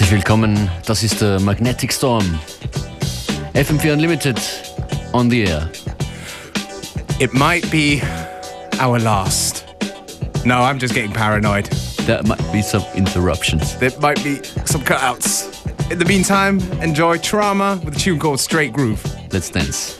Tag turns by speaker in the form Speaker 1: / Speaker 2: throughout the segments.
Speaker 1: Herzlich willkommen, das ist der Magnetic Storm. FM4 Unlimited on the air.
Speaker 2: It might be our last. No, I'm just getting paranoid.
Speaker 1: There might be some interruptions.
Speaker 2: There might be some cutouts. In the meantime, enjoy Trauma with a tune called Straight Groove.
Speaker 1: Let's dance.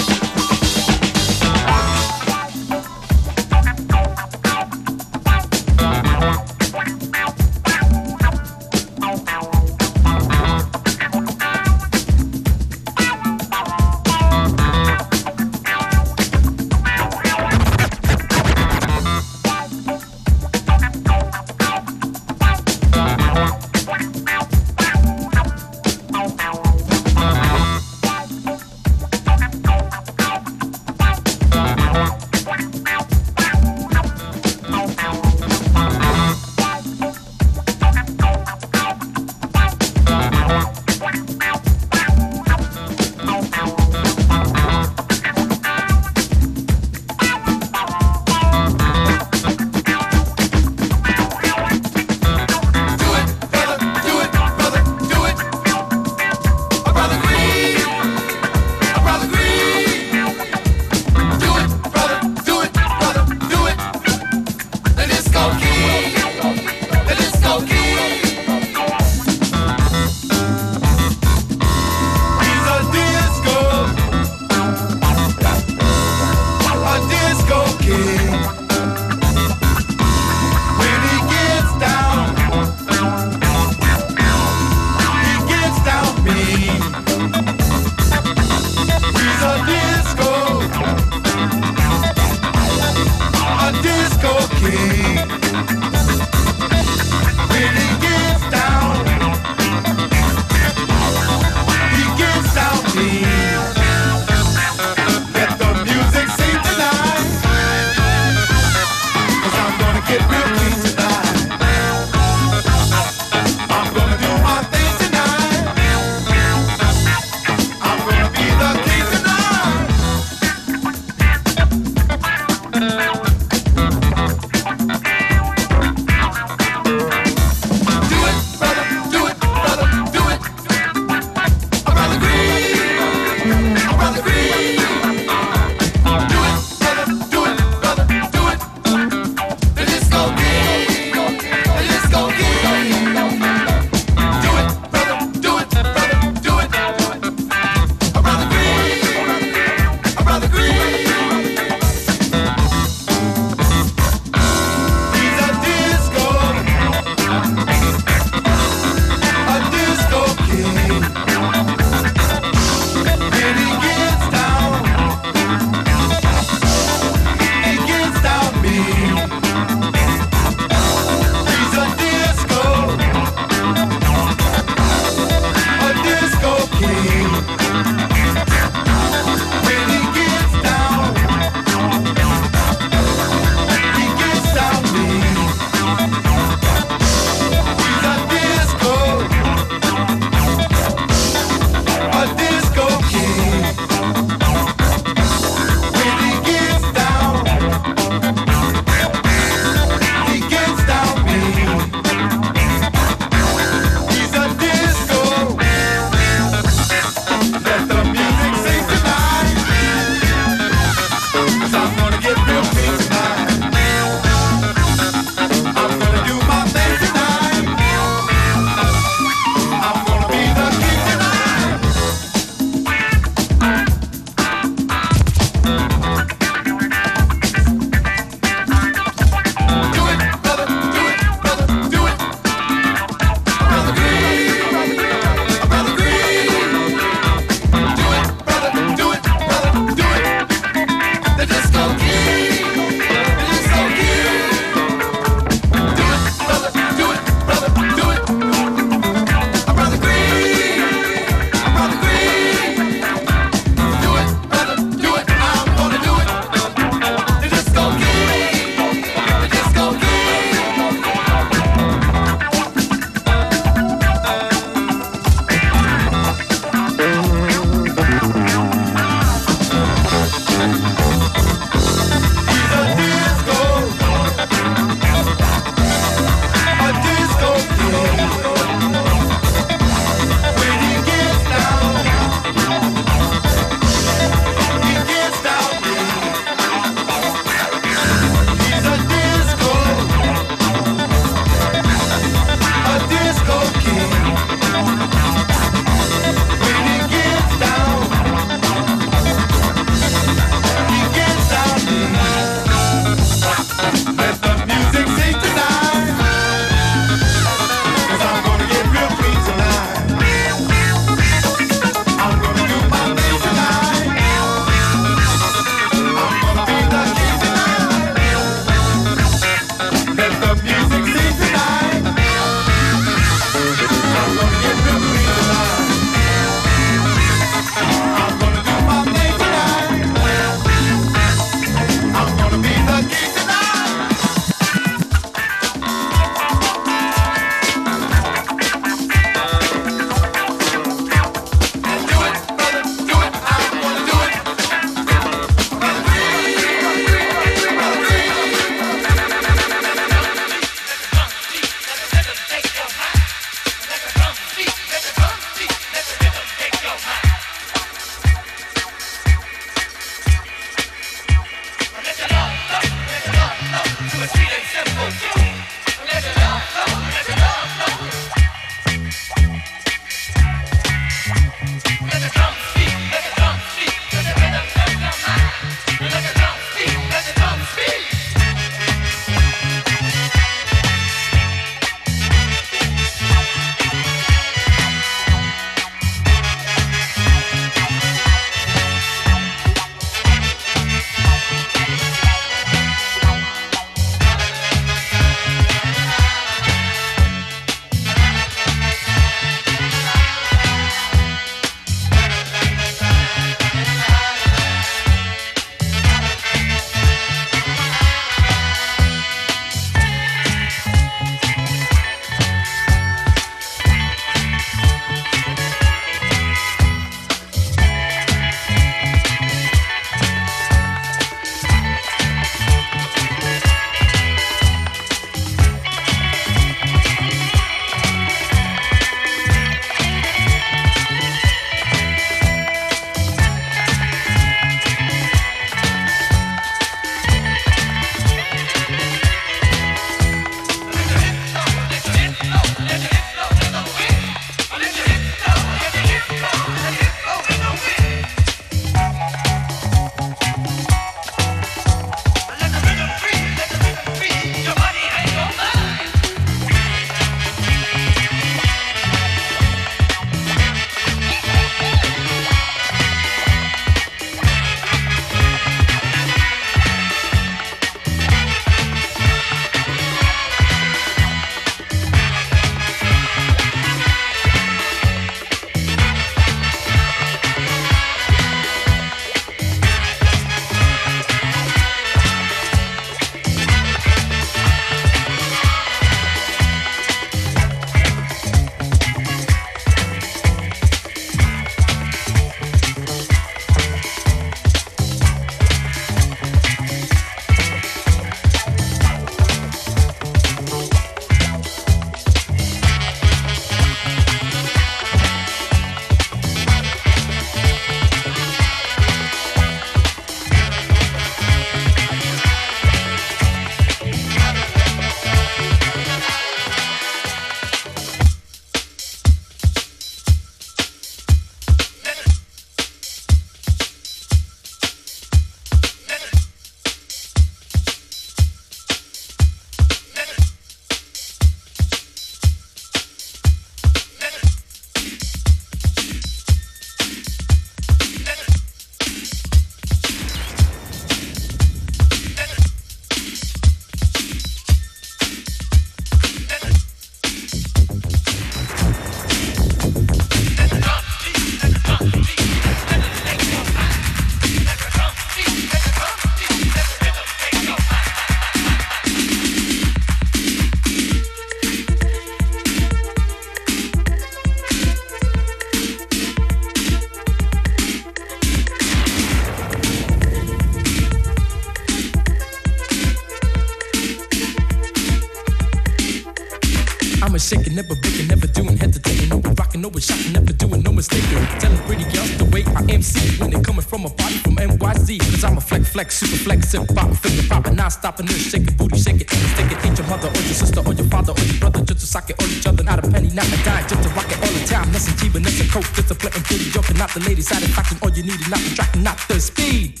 Speaker 3: Nothing cheaper, nothing coke, just a play and pretty joking, not the lady satisfaction, all you need is not the track, not the speed.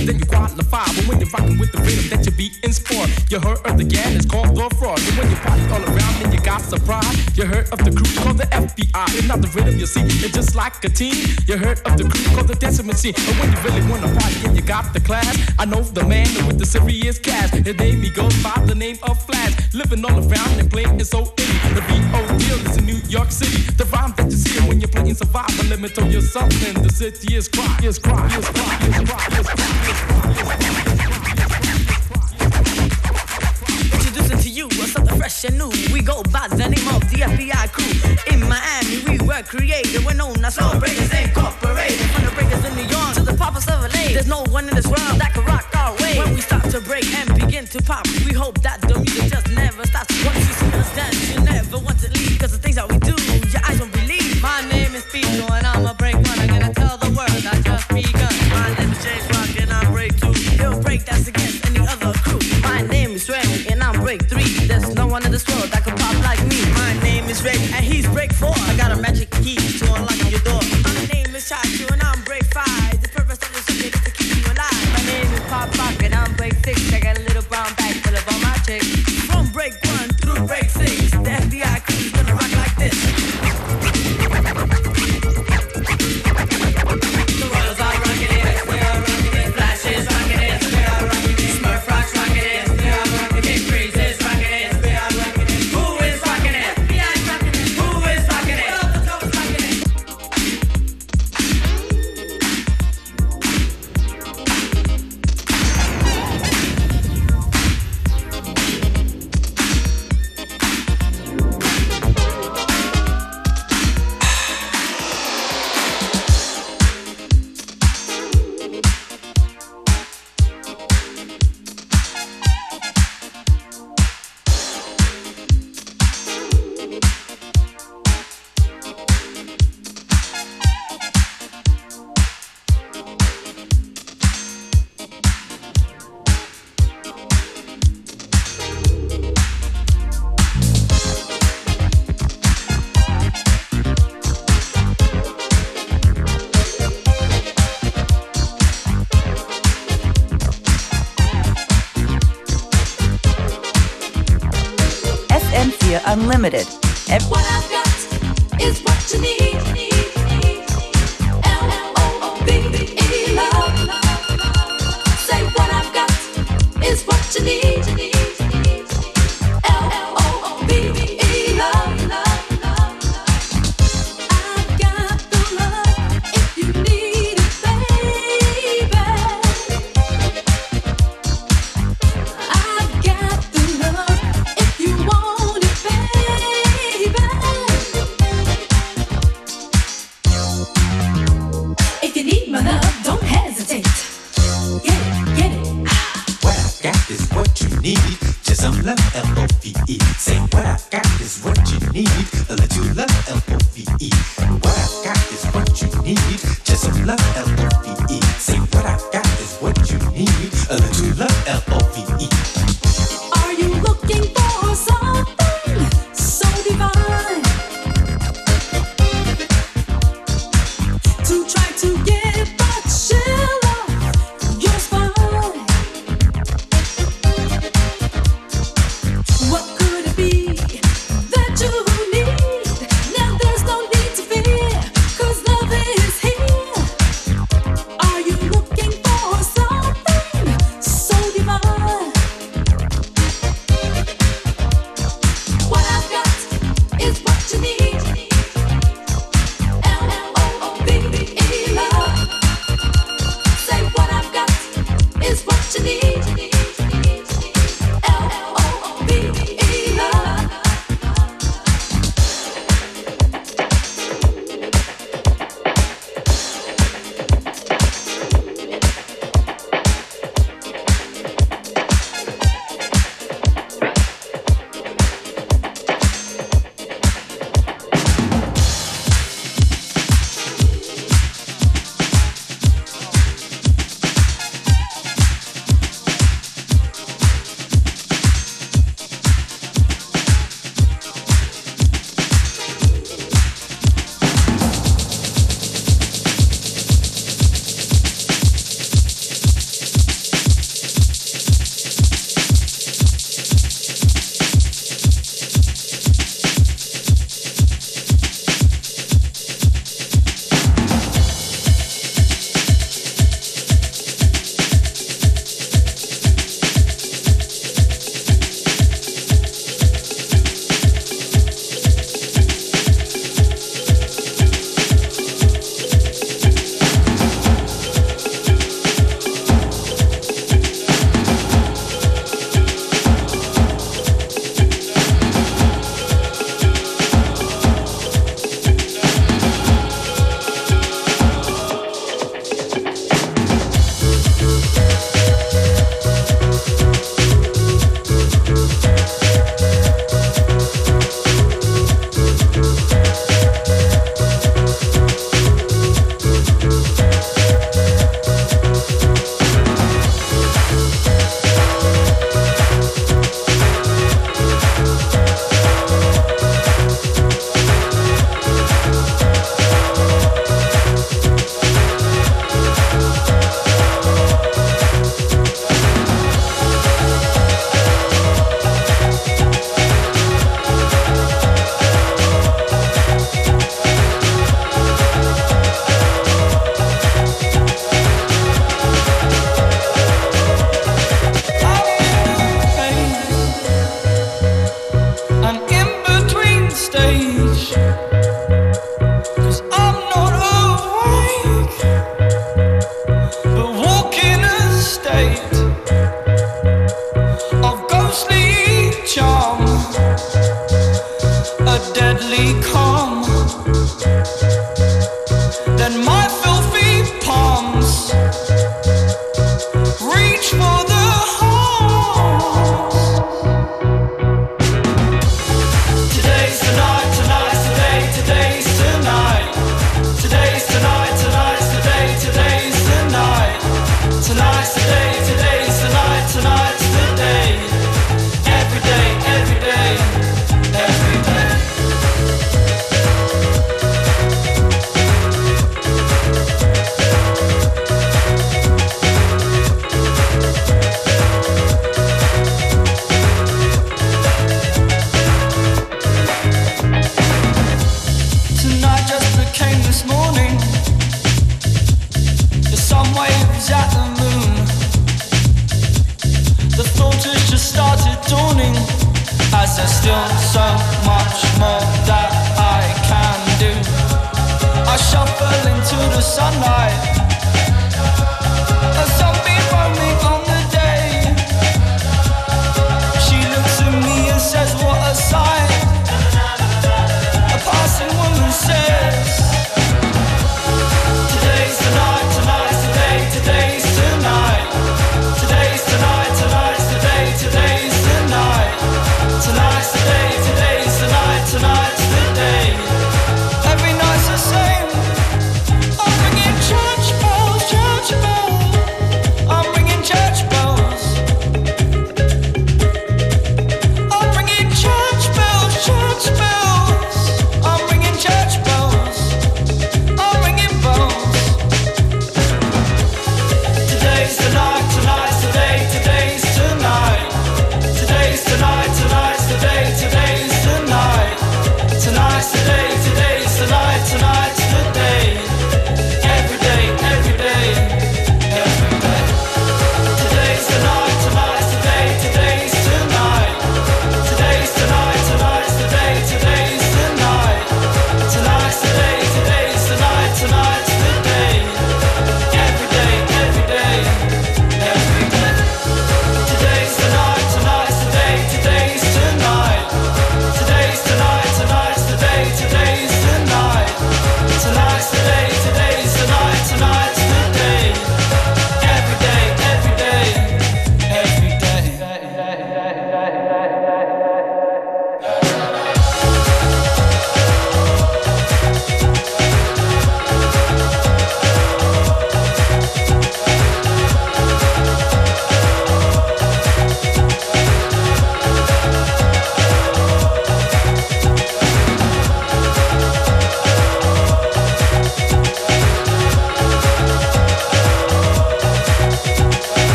Speaker 3: You heard of the gang, it's called the fraud. And when you party all around and you got surprise, you heard of the crew called the FBI. It's not the rhythm you see, it's just like a team. You heard of the crew called the dancing machine. And when you really wanna party and you got the class, I know the man with the serious cash. His name he goes by the name of Flash. Living all around and playing is so easy. The deal is in New York City. The rhyme that you see when you're playing survival. Let me tell you something. The city is cry, is cry, is cry, is cry, is cry, is cry, is. Introducing to you something
Speaker 1: fresh and new. We go by the name of the FBI crew. In Miami, we were created. We're known as Lawbreakers Incorporated. From the breakers in New York to the poppers of LA. There's no one in this world that can rock our way. When we start to break and begin to pop, we hope that the music just never stops. Once you see us dance, you never want to the things that we do, your eyes won't believe. My name is and I'm a break one. I'm gonna tell the
Speaker 4: world. that's against any other crew. My
Speaker 5: name is
Speaker 4: Ray, and I'm break three. There's no
Speaker 6: one in this world that can pop like me. My name is Ray, and he's break four. I got a magic
Speaker 7: key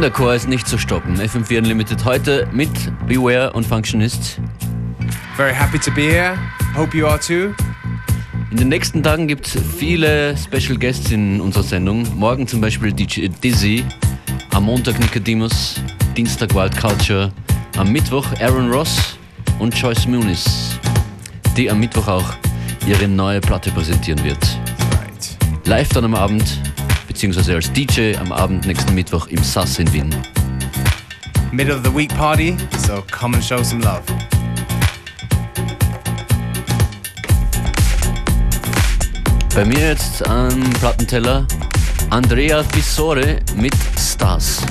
Speaker 7: Kinderchor ist nicht zu stoppen. FM4 Unlimited heute mit Beware und Functionist.
Speaker 2: Very happy to be here. Hope you are too.
Speaker 7: In den nächsten Tagen gibt es viele Special Guests in unserer Sendung. Morgen zum Beispiel DJ Dizzy, am Montag Nicodemus, Dienstag Wild Culture, am Mittwoch Aaron Ross und Joyce Muniz, die am Mittwoch auch ihre neue Platte präsentieren wird. Live dann am Abend, beziehungsweise als DJ am Abend nächsten Mittwoch im SAS in Wien.
Speaker 2: Middle of the week party, so come and show some love.
Speaker 7: Bei mir jetzt am Plattenteller Andrea Fissore mit Stars.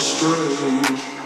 Speaker 7: strange.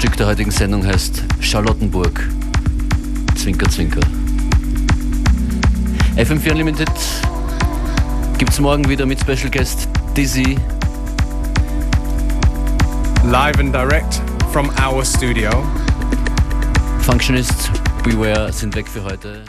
Speaker 7: Stück der heutigen Sendung heißt Charlottenburg. Zwinker, zwinker. FM4 Unlimited gibt's morgen wieder mit Special Guest Dizzy.
Speaker 2: Live and direct from our studio.
Speaker 7: Functionist, Beware sind weg für heute.